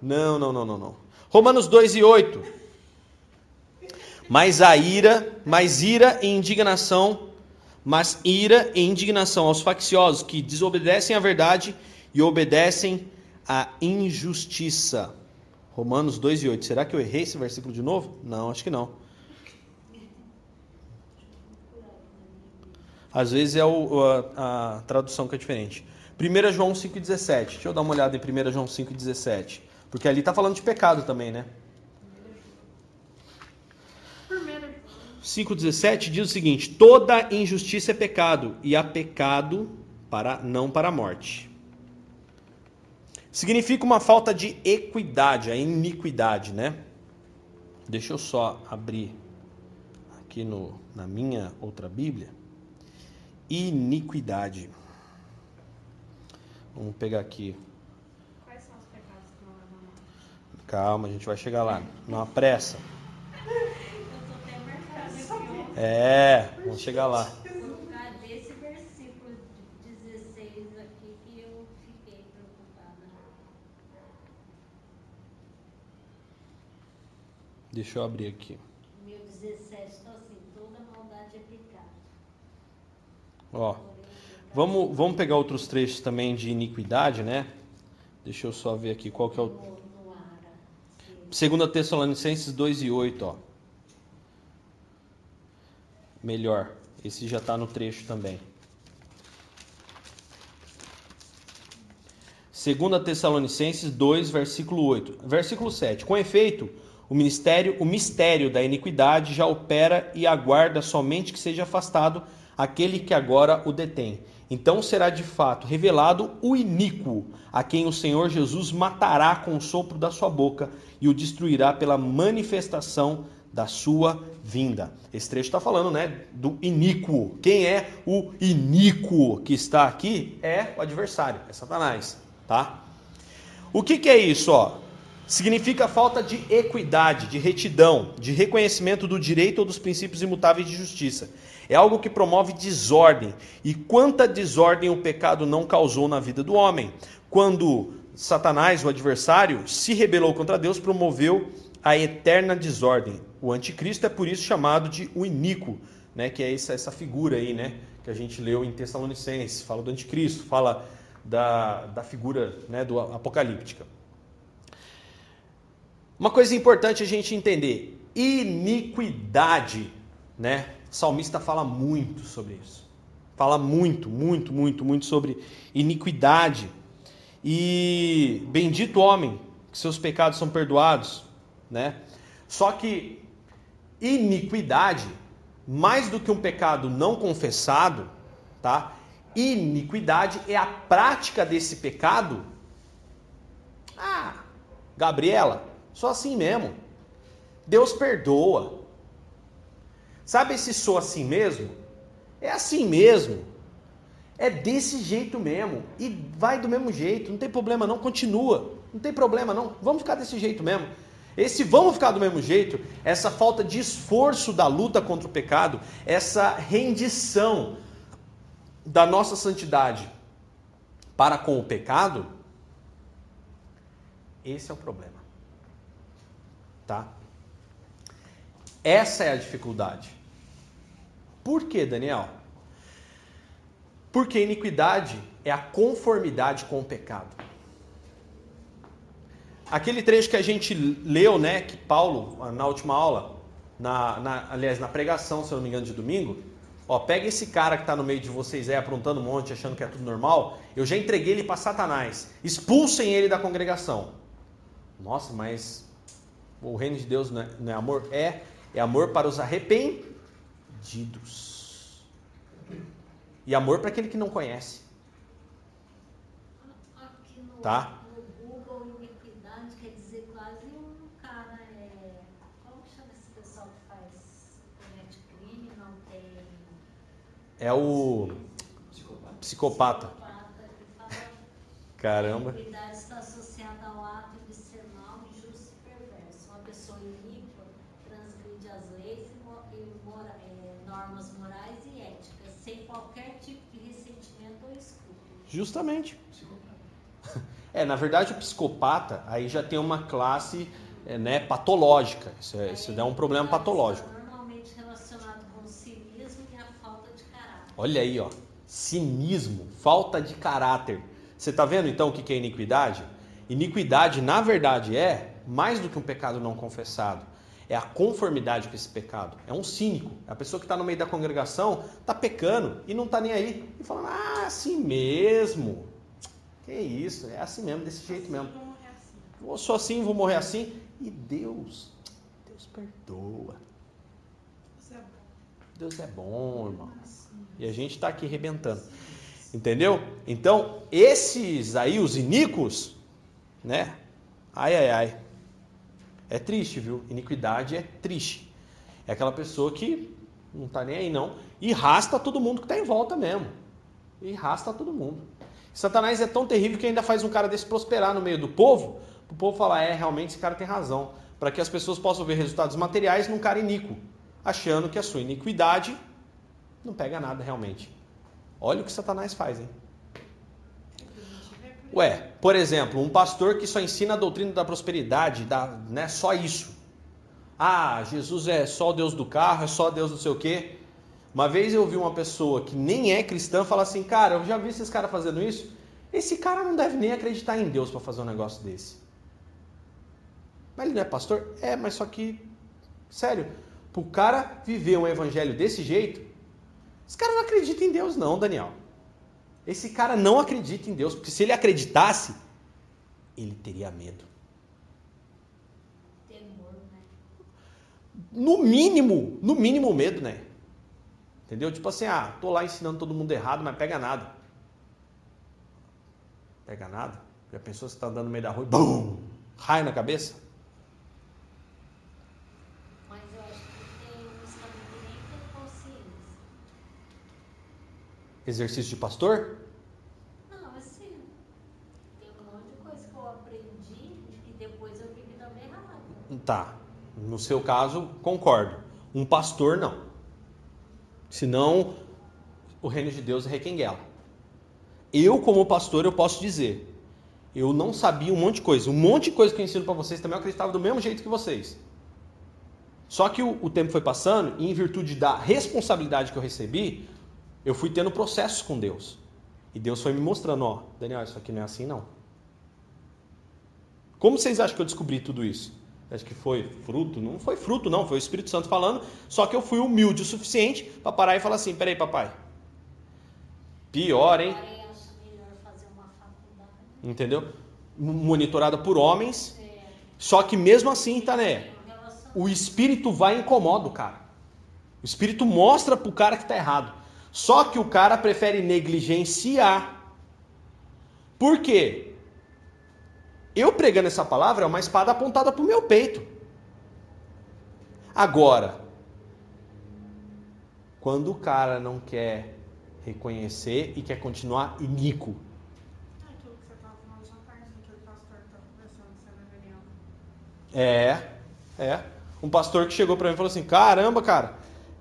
Não, não, não, não, não. Romanos 2 e 8. Mas a ira, mais ira e indignação, mas ira e indignação aos facciosos que desobedecem à verdade e obedecem à injustiça. Romanos 2 e 8. Será que eu errei esse versículo de novo? Não, acho que não. Às vezes é o- a, a tradução que é diferente. 1 João 5,17. Deixa eu dar uma olhada em 1 João 5,17. Porque ali está falando de pecado também, né? 5,17 diz o seguinte: toda injustiça é pecado, e há pecado para não para a morte. Significa uma falta de equidade, a iniquidade, né? Deixa eu só abrir aqui no, na minha outra Bíblia. Iniquidade. Vamos pegar aqui. quais são os pecados que não levam à morte? Calma, a gente vai chegar lá. Não apressa. Eu tô até marcando aqui, ó. É, vamos chegar lá. Por causa desse versículo de 16 aqui que eu fiquei preocupada. Deixa eu abrir aqui. Meu 17 está assim, toda maldade é pecado. Ó, vamos, vamos pegar outros trechos também de iniquidade, né? Deixa eu só ver aqui qual que é o. no, no ara. se 2 Tessalonicenses 2 e 8, ó. Melhor. Esse já está no trecho também. 2 Tessalonicenses 2, versículo 8. Versículo 7. Com efeito, o ministério, o mistério da iniquidade já opera e aguarda somente que seja afastado aquele que agora o detém. Então será de fato revelado o iníquo, a quem o Senhor Jesus matará com o sopro da sua boca e o destruirá pela manifestação da sua vinda. Esse trecho está falando, né, do iníquo. Quem é o iníquo que está aqui? É o adversário, é Satanás, tá? O que, que é isso, ó? Significa falta de equidade, de retidão, de reconhecimento do direito ou dos princípios imutáveis de justiça. É algo que promove desordem. E quanta desordem o pecado não causou na vida do homem? Quando Satanás, o adversário, se rebelou contra Deus, promoveu a eterna desordem. O anticristo é por isso chamado de o iníquo, né? que é essa, essa figura aí, né? que a gente leu em Tessalonicenses. Fala do anticristo, fala da, da figura né? do apocalíptica. Uma coisa importante a gente entender: iniquidade, né? O salmista fala muito sobre isso. Fala muito, muito, muito, muito sobre iniquidade. E bendito homem, que seus pecados são perdoados, né? Só que iniquidade, mais do que um pecado não confessado, tá? Iniquidade é a prática desse pecado. Ah, Gabriela, só assim mesmo. Deus perdoa. Sabe esse sou assim mesmo? É assim mesmo. É desse jeito mesmo. E vai do mesmo jeito. Não tem problema não. Continua. Não tem problema não. Vamos ficar desse jeito mesmo. Esse vamos ficar do mesmo jeito, essa falta de esforço da luta contra o pecado, essa rendição da nossa santidade para com o pecado, esse é o problema tá? Essa é a dificuldade. Por que, Daniel? Porque iniquidade é a conformidade com o pecado. Aquele trecho que a gente leu, né, que Paulo, na última aula, na, na, aliás, na pregação, se eu não me engano, de domingo, ó, pega esse cara que está no meio de vocês aí, aprontando um monte, achando que é tudo normal, eu já entreguei ele para Satanás. Expulsem ele da congregação. Nossa, mas o reino de Deus não é, não é amor? É, é amor para os arrependidos. E amor para aquele que não conhece. Tá. no Google, iniquidade quer dizer quase um cara. É, como que chama esse pessoal que faz comete crime, não tem. É o Psicopata. psicopata. Caramba. Iniquidade está associada ao ato de ser mau, injusto e perverso. Uma pessoa iníqua transgride as leis e, mo- e mora- eh, normas morais e éticas, sem qualquer tipo de ressentimento ou escrúpulo. Justamente. Psicopata. É, na verdade, o psicopata aí já tem uma classe é, né, patológica. Isso, é, isso é um problema patológico. Normalmente relacionado com o cinismo e a falta de caráter. Olha aí, ó. Cinismo, falta de caráter. Você está vendo então o que é iniquidade? Iniquidade, na verdade, é mais do que um pecado não confessado. É a conformidade com esse pecado. É um cínico. É a pessoa que está no meio da congregação, está pecando e não está nem aí. E falando, ah, assim mesmo. Que isso, é assim mesmo, desse jeito mesmo. Vamos morrer assim. Eu sou assim, vou morrer assim. E Deus, Deus perdoa. É bom. Deus é bom, irmão. E a gente está aqui arrebentando. Entendeu? Então, esses aí, os iníquos, né? Ai, ai, ai. É triste, viu? Iniquidade é triste. É aquela pessoa que não tá nem aí, não. E rasta todo mundo que está em volta mesmo. E rasta todo mundo. Satanás é tão terrível que ainda faz um cara desse prosperar no meio do povo, o povo falar, é, realmente esse cara tem razão. Para que as pessoas possam ver resultados materiais num cara iníquo, achando que a sua iniquidade não pega nada realmente. Olha o que Satanás faz, hein? Ué, por exemplo, um pastor que só ensina a doutrina da prosperidade, da, né, só isso. Ah, Jesus é só o Deus do carro, é só Deus não sei o quê. Uma vez eu vi uma pessoa que nem é cristã falar assim, cara, eu já vi esses caras fazendo isso. Esse cara não deve nem acreditar em Deus para fazer um negócio desse. Mas ele não é pastor? É, mas só que, sério, pro cara viver um evangelho desse jeito, esse cara não acredita em Deus não, Daniel. Esse cara não acredita em Deus, porque se ele acreditasse, ele teria medo. Temor, né? No mínimo, no mínimo medo, né? Entendeu? Tipo assim, ah, tô lá ensinando todo mundo errado, mas pega nada. Pega nada? Já pensou que você está andando no meio da rua e BUM! Raio na cabeça? Mas eu acho que tem uns também que nem tem consciência. Exercício de pastor? Não, assim. Tem um monte de coisa que eu aprendi e depois eu vi que também errado. Tá. No seu caso, concordo. Um pastor, não. Senão, o reino de Deus é requenguela. Eu, como pastor, eu posso dizer. Eu não sabia um monte de coisa. Um monte de coisa que eu ensino para vocês também eu acreditava do mesmo jeito que vocês. Só que o, o, tempo foi passando e, em virtude da responsabilidade que eu recebi, eu fui tendo processos com Deus. E Deus foi me mostrando: ó, Daniel, isso aqui não é assim não. Como vocês acham que eu descobri tudo isso? Acho que foi fruto? Não foi fruto, não. Foi o Espírito Santo falando. Só que eu fui humilde o suficiente para parar e falar assim: peraí, papai. Pior, hein? Entendeu? Monitorada por homens. Só que mesmo assim, tá, né? O espírito vai e incomoda o cara. O espírito mostra pro cara que tá errado. Só que o cara prefere negligenciar. Por quê? Eu pregando essa palavra é uma espada apontada pro meu peito. Agora, quando o cara não quer reconhecer e quer continuar iníquo, É, é. Um pastor que chegou para mim e falou assim: caramba, cara,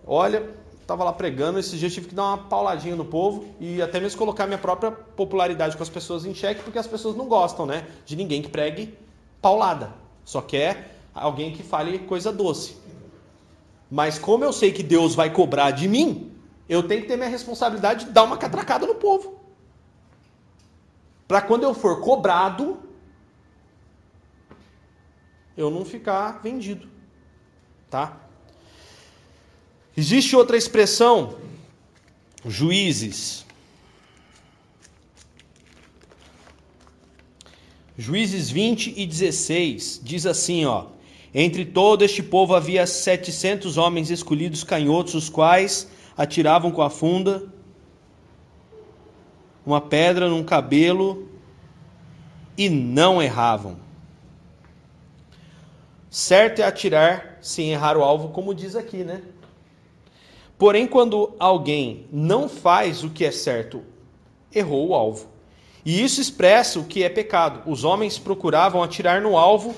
olha, tava lá pregando, esses dias tive que dar uma pauladinha no povo e até mesmo colocar minha própria popularidade com as pessoas em xeque, porque as pessoas não gostam, né? De ninguém que pregue paulada. Só quer alguém que fale coisa doce. Mas como eu sei que Deus vai cobrar de mim, eu tenho que ter minha responsabilidade de dar uma catracada no povo. Para quando eu for cobrado, eu não ficar vendido, tá? Existe outra expressão, juízes. Juízes 20 e 16 diz assim, ó: Entre todo este povo havia setecentos homens escolhidos canhotos, os quais atiravam com a funda uma pedra num cabelo e não erravam. Certo é atirar sem errar o alvo, como diz aqui, né? Porém, quando alguém não faz o que é certo, errou o alvo. E isso expressa o que é pecado. Os homens procuravam atirar no alvo,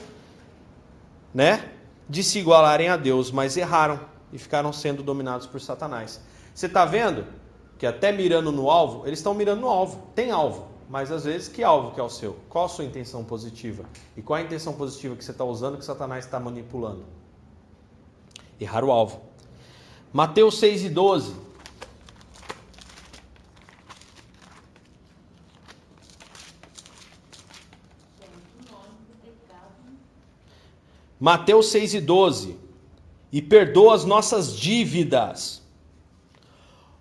né? De se igualarem a Deus, mas erraram e ficaram sendo dominados por Satanás. Você está vendo que até mirando no alvo, eles estão mirando no alvo. Tem alvo. Mas às vezes, que alvo que é o seu? Qual a sua intenção positiva? E qual a intenção positiva que você está usando que Satanás está manipulando? Errar o alvo. Mateus 6 e 12. Mateus 6 e 12. E perdoa as nossas dívidas.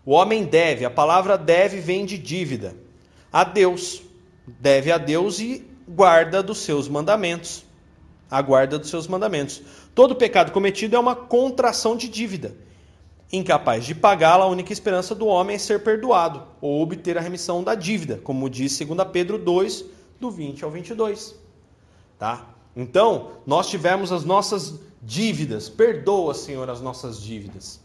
O homem deve, a palavra deve vem de dívida a Deus, deve a Deus e guarda dos seus mandamentos. A guarda dos seus mandamentos. Todo pecado cometido é uma contração de dívida. Incapaz de pagá-la, a única esperança do homem é ser perdoado ou obter a remissão da dívida, como diz 2 Pedro 2, do 20 ao 22. Tá? Então, nós tivemos as nossas dívidas. Perdoa, Senhor, as nossas dívidas.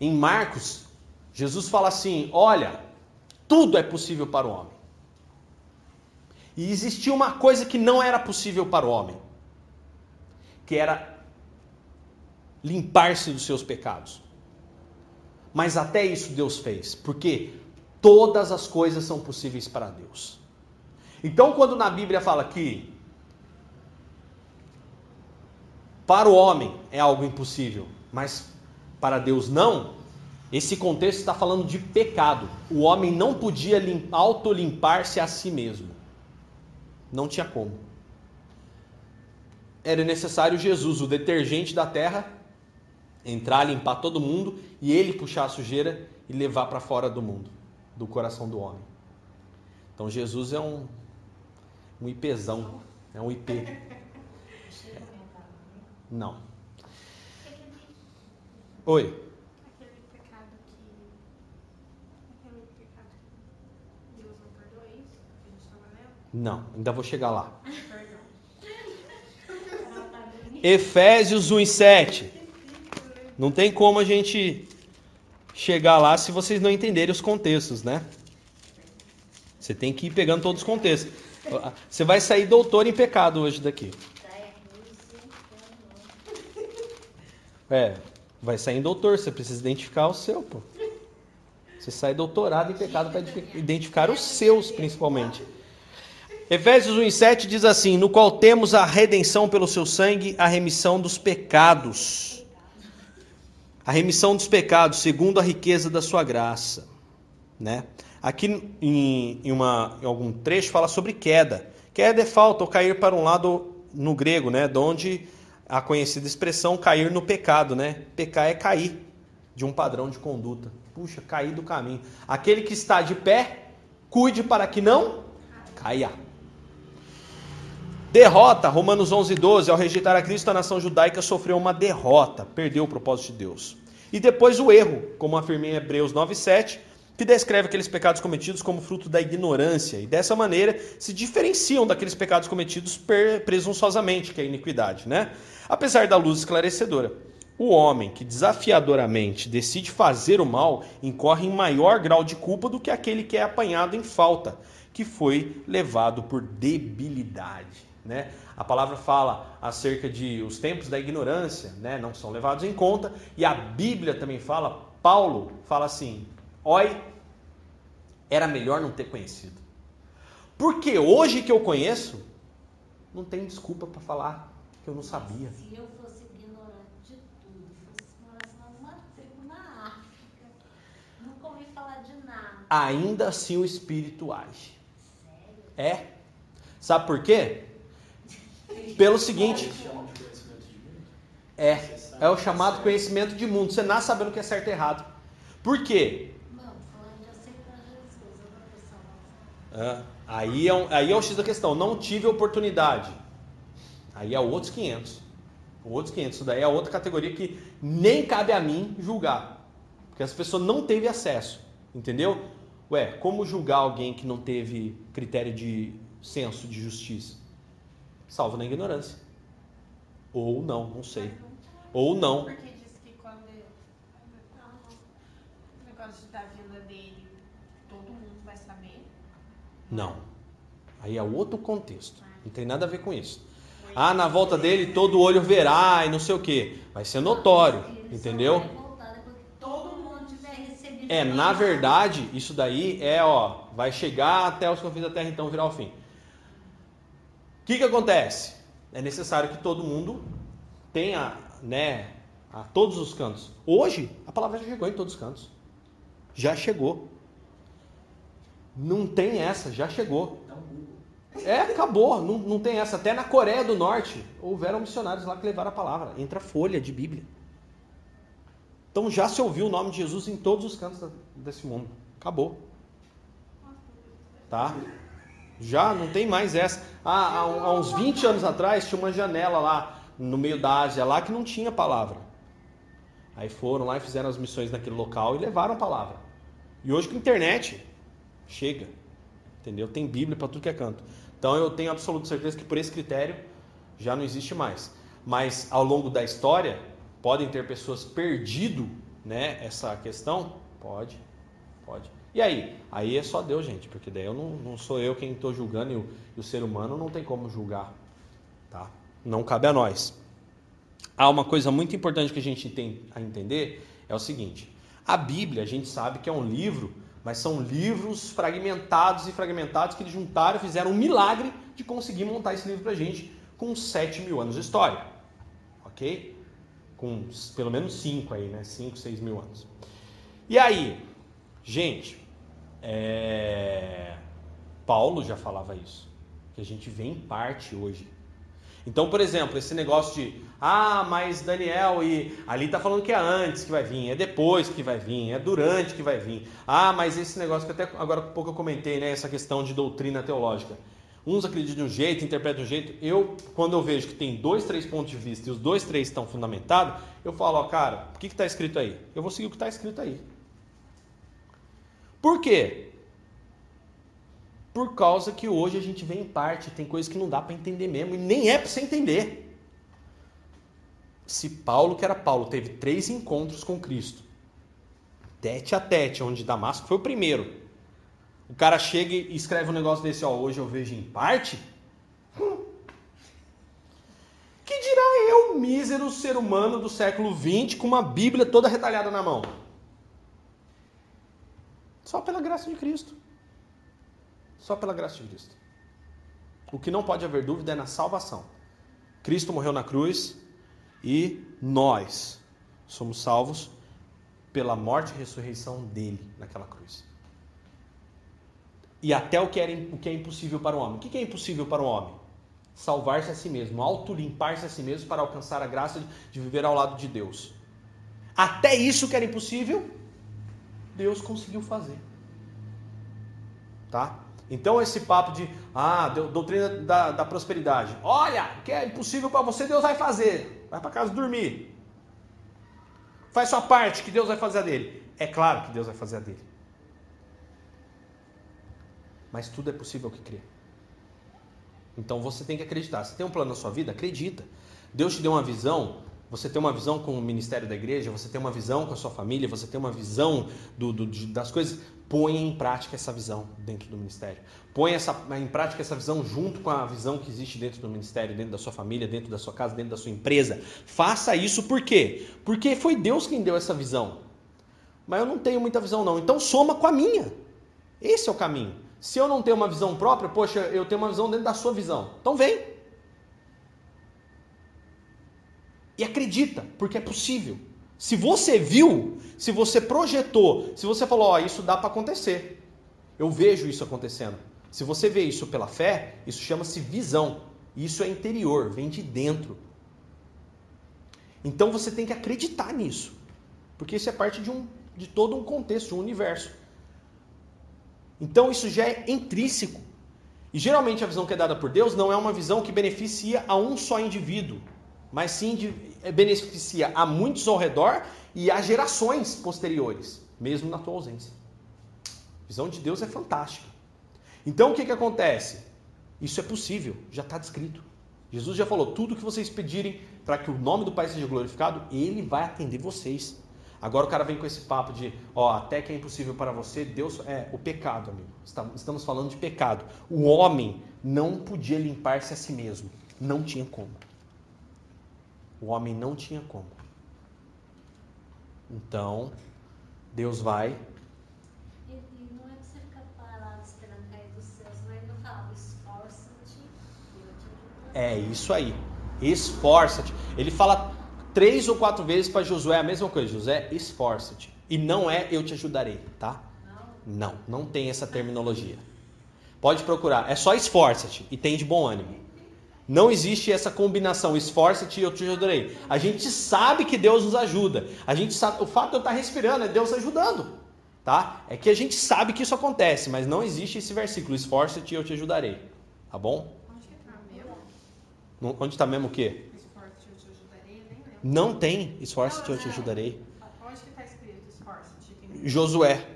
Em Marcos, Jesus fala assim: Olha, tudo é possível para o homem. E existia uma coisa que não era possível para o homem, que era limpar-se dos seus pecados. Mas até isso Deus fez, porque todas as coisas são possíveis para Deus. Então, quando na Bíblia fala que para o homem é algo impossível, mas para Deus não, esse contexto está falando de pecado. O homem não podia autolimpar-se a si mesmo. Não tinha como. Era necessário Jesus, o detergente da terra, entrar, limpar todo mundo e ele puxar a sujeira e levar para fora do mundo, do coração do homem. Então Jesus é um, um IPzão, é um IP. Não. Oi. Não, ainda vou chegar lá. Efésios 1,7. Não tem como a gente chegar lá se vocês não entenderem os contextos, né? Você tem que ir pegando todos os contextos. Você vai sair doutor em pecado hoje daqui. É vai sair doutor, você precisa identificar o seu, pô. Você sai doutorado em pecado para identificar os seus, principalmente. Efésios 1,7 diz assim: No qual temos a redenção pelo seu sangue, a remissão dos pecados. A remissão dos pecados, segundo a riqueza da sua graça. Né? Aqui em, em uma, em algum trecho fala sobre queda. Queda é falta ou cair para um lado no grego, né? De onde a conhecida expressão cair no pecado, né? Pecar é cair de um padrão de conduta. Puxa, cair do caminho. Aquele que está de pé, cuide para que não caia. Derrota, Romanos 11, 12. Ao rejeitar a Cristo, a nação judaica sofreu uma derrota, perdeu o propósito de Deus. E depois o erro, como afirma em Hebreus 9, 7, que descreve aqueles pecados cometidos como fruto da ignorância. E dessa maneira se diferenciam daqueles pecados cometidos presunçosamente, que é a iniquidade. Né? Apesar da luz esclarecedora, o homem que desafiadoramente decide fazer o mal incorre em maior grau de culpa do que aquele que é apanhado em falta, que foi levado por debilidade. Né? A palavra fala acerca de os tempos da ignorância, né? não são levados em conta, e a Bíblia também fala, Paulo fala assim: oi, era melhor não ter conhecido. Porque hoje que eu conheço, não tem desculpa para falar que eu não sabia. Se eu fosse ignorante de tudo, fosse morar numa tribo na África, nunca ouvi falar de nada. Ainda assim o espírito age. É. Sabe por quê? Pelo seguinte, é, é o chamado conhecimento de mundo. Você nasce sabendo o que é certo e errado. Por quê? Ah, aí, é um, aí é o X da questão. Não tive oportunidade. Aí é outros 500. Outros 500. Isso daí é outra categoria que nem cabe a mim julgar. Porque essa pessoa não teve acesso. Entendeu? Ué, como julgar alguém que não teve critério de senso de justiça? Salvo na ignorância. Ou não, não sei. Ou não. Porque diz que quando o negócio da dele, todo mundo vai saber. Não. Aí é outro contexto. Não tem nada a ver com isso. Ah, na volta dele todo olho verá e não sei o que. Vai ser notório, entendeu? É, na verdade, isso daí é, ó, vai chegar até os confins da terra então virar o fim. Que que acontece? É necessário que todo mundo tenha, né, a todos os cantos. Hoje, a palavra já chegou em todos os cantos. Já chegou. Não tem essa, já chegou. É, acabou. Não, não tem essa. Até na Coreia do Norte houveram missionários lá que levaram a palavra. Entra folha de Bíblia. Então já se ouviu o nome de Jesus em todos os cantos desse mundo. Acabou. Tá? Já não tem mais essa. Ah, há, um- há uns 20 anos atrás tinha uma janela lá no meio da Ásia lá que não tinha palavra. Aí foram lá e fizeram as missões naquele local e levaram a palavra. E hoje com a internet chega. Entendeu? Tem Bíblia para tudo que é canto. Então eu tenho absoluta certeza que por esse critério já não existe mais. Mas ao longo da história podem ter pessoas perdido, né, essa questão? Pode. Pode. E aí? Aí é só Deus, gente, porque daí eu não, não sou eu quem estou julgando e o, e o ser humano não tem como julgar, tá? Não cabe a nós. Há uma coisa muito importante que a gente tem a entender é o seguinte: a Bíblia a gente sabe que é um livro, mas são livros fragmentados e fragmentados que eles juntaram fizeram um milagre de conseguir montar esse livro para a gente com 7 mil anos de história, ok? Com pelo menos 5 aí, né? 5, 6 mil anos. E aí, gente, é, Paulo já falava isso, que a gente vê em parte hoje. Então, por exemplo, esse negócio de ah, mas Daniel e ali tá falando que é antes que vai vir, é depois que vai vir, é durante que vai vir. Ah, mas esse negócio que até agora pouco eu comentei, né, essa questão de doutrina teológica. Uns acreditam de um jeito, interpretam de um jeito. Eu, quando eu vejo que tem dois, três pontos de vista e os dois, três estão fundamentados, eu falo, ó, cara, o que está escrito aí? Eu vou seguir o que está escrito aí. Por quê? Por causa que hoje a gente vê em parte, tem coisas que não dá para entender mesmo, e nem é para você entender. Se Paulo, que era Paulo, teve três encontros com Cristo, tete a tete, onde Damasco foi o primeiro. O cara chega e escreve um negócio desse, ó, hoje eu vejo em parte. Que dirá eu, mísero ser humano do século XX, com uma Bíblia toda retalhada na mão? Só pela graça de Cristo. Só pela graça de Cristo. O que não pode haver dúvida é na salvação. Cristo morreu na cruz e nós somos salvos pela morte e ressurreição dele naquela cruz. E até o que, era, o que é impossível para o homem. O que é impossível para o homem? Salvar-se a si mesmo, autolimpar-se a si mesmo para alcançar a graça de viver ao lado de Deus. Até isso que era impossível, Deus conseguiu fazer. Tá? Então esse papo de ah, doutrina da, da prosperidade. Olha, que é impossível para você, Deus vai fazer. Vai para casa dormir. Faz sua parte, que Deus vai fazer a dele. É claro que Deus vai fazer a dele. Mas tudo é possível que crê. Então você tem que acreditar. Se tem um plano na sua vida, acredita. Deus te deu uma visão, você tem uma visão com o ministério da igreja, você tem uma visão com a sua família, você tem uma visão do, do, das coisas. Põe em prática essa visão dentro do ministério. Põe essa, em prática essa visão junto com a visão que existe dentro do ministério, dentro da sua família, dentro da sua casa, dentro da sua empresa. Faça isso por quê? Porque foi Deus quem deu essa visão. Mas eu não tenho muita visão, não. Então soma com a minha. Esse é o caminho. Se eu não tenho uma visão própria, poxa, eu tenho uma visão dentro da sua visão. Então vem. E acredita, porque é possível. Se você viu, se você projetou, se você falou, ó, oh, isso dá para acontecer. Eu vejo isso acontecendo. Se você vê isso pela fé, isso chama-se visão. Isso é interior, vem de dentro. Então você tem que acreditar nisso. Porque isso é parte de, um, de todo um contexto, um universo. Então isso já é intrínseco. E geralmente a visão que é dada por Deus não é uma visão que beneficia a um só indivíduo, mas sim beneficia a muitos ao redor e a gerações posteriores, mesmo na tua ausência. A visão de Deus é fantástica. Então o que, que acontece? Isso é possível, já está descrito. Jesus já falou: tudo que vocês pedirem para que o nome do Pai seja glorificado, Ele vai atender vocês. Agora o cara vem com esse papo de, ó, até que é impossível para você, Deus é o pecado, amigo. Estamos falando de pecado. O homem não podia limpar-se a si mesmo, não tinha como. O homem não tinha como. Então, Deus vai. E não é que você fica parado esperando cair dos céus, mas ele não fala, esforça-te. É isso aí. Esforça-te. Ele fala três ou quatro vezes para Josué a mesma coisa. Josué, esforça-te. E não é eu te ajudarei, tá? Não, não tem essa terminologia. Pode procurar. É só esforça-te e tem de bom ânimo. Não existe essa combinação, esforça-te e eu te ajudarei. A gente sabe que Deus nos ajuda. A gente sabe, o fato de eu estar respirando é Deus ajudando, tá? É que a gente sabe que isso acontece, mas não existe esse versículo, esforça-te e eu te ajudarei. Tá bom? Onde está mesmo? Onde está mesmo o quê? Não tem esforça-te, eu te ajudarei. Onde que está escrito esforça-te? Josué.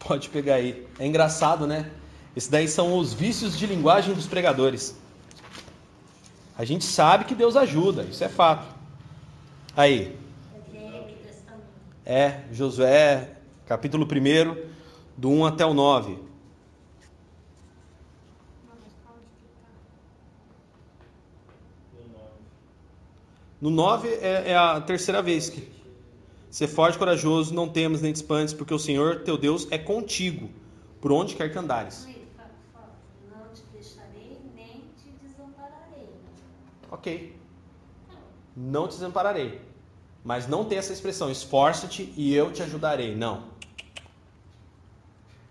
Pode pegar aí. É engraçado, né? Esses daí são os vícios de linguagem dos pregadores. A gente sabe que Deus ajuda, isso é fato. Aí. É, Josué, capítulo 1, do 1 até o 9. No 9 é, é a terceira vez que. Ser forte e corajoso, não temas nem te espantes, porque o Senhor teu Deus é contigo, por onde quer que andares. Não te deixarei nem te desampararei. Ok. Não te desampararei. Mas não tem essa expressão, esforça-te e eu te ajudarei. Não.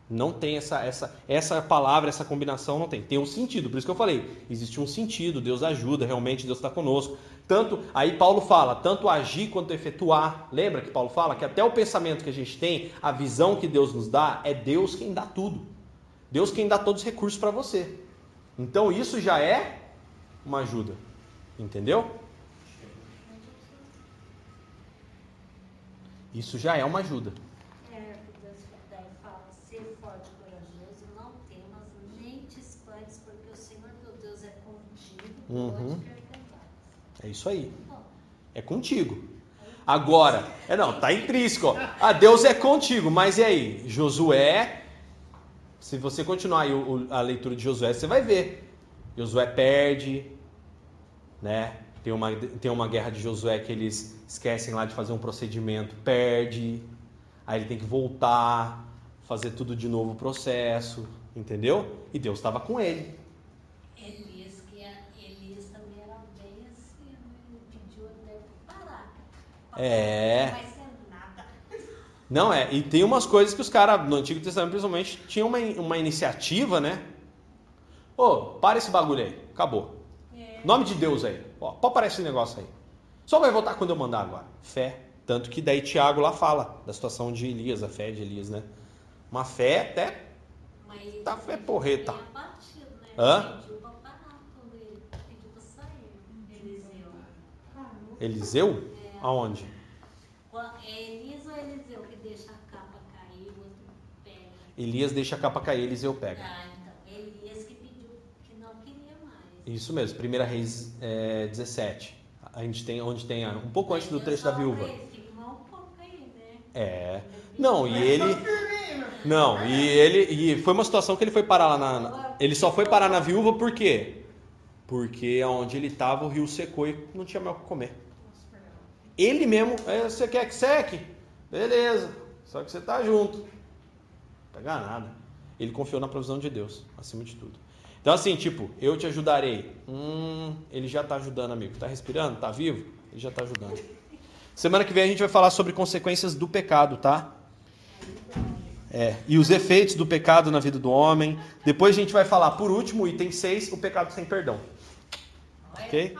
Não tem essa, essa, essa palavra, essa combinação, não tem. Tem um sentido, por isso que eu falei. Existe um sentido, Deus ajuda, realmente Deus está conosco. Tanto, aí Paulo fala, tanto agir quanto efetuar. Lembra que Paulo fala que até o pensamento que a gente tem, a visão que Deus nos dá, é Deus quem dá tudo. Deus quem dá todos os recursos para você. Então isso já é uma ajuda. Entendeu? Isso já é uma ajuda. É, Deus fala, ser forte e corajoso, não temas, nem te espantes, porque o Senhor teu Deus é contigo, uhum. É isso aí. É contigo. Agora, é não, tá intrínseco. Ó. Ah, Deus é contigo, mas e aí? Josué, se você continuar aí a leitura de Josué, você vai ver. Josué perde, né? Tem uma, tem uma guerra de Josué que eles esquecem lá de fazer um procedimento, perde. Aí ele tem que voltar, fazer tudo de novo o processo, entendeu? E Deus estava com ele. Elias, que é, Elias também era bem assim, ele pediu até para parar. É. Não é, e tem umas coisas que os caras no Antigo Testamento principalmente tinham uma, uma iniciativa, né? Ô, para esse bagulho aí, acabou. Nome de Deus aí, ó, pode parar esse negócio aí. Só vai voltar quando eu mandar agora. Fé. Tanto que daí Tiago lá fala da situação de Elias, a fé de Elias, né? Uma fé até. Mas Tá, é que porreta. abatido, né? Hã? Eliseu. Eliseu? Aonde? É Elias ou Eliseu que deixa a capa cair, o outro pega? Elias deixa a capa cair, Eliseu pega. Ah, então. Elias que pediu que não queria mais. Isso mesmo, 1 Reis é, 17. A gente tem, onde tem um pouco antes do trecho da viúva. aí, né? É. Não, e ele. Não, e ele. E foi uma situação que ele foi parar lá na. na- ele só foi parar na viúva por quê? Porque onde ele estava o rio secou e não tinha mais o que comer. Ele mesmo, "É, você quer que seque? Beleza, só que você tá junto. Não pegar nada. Ele confiou na provisão de Deus, acima de tudo. Então, assim, tipo, eu te ajudarei. Hum, ele já tá ajudando, amigo. Tá respirando? Tá vivo? Ele já tá ajudando. Semana que vem a gente vai falar sobre consequências do pecado, tá? É, e os efeitos do pecado na vida do homem. Depois a gente vai falar, por último, item 6, o pecado sem perdão. Ok?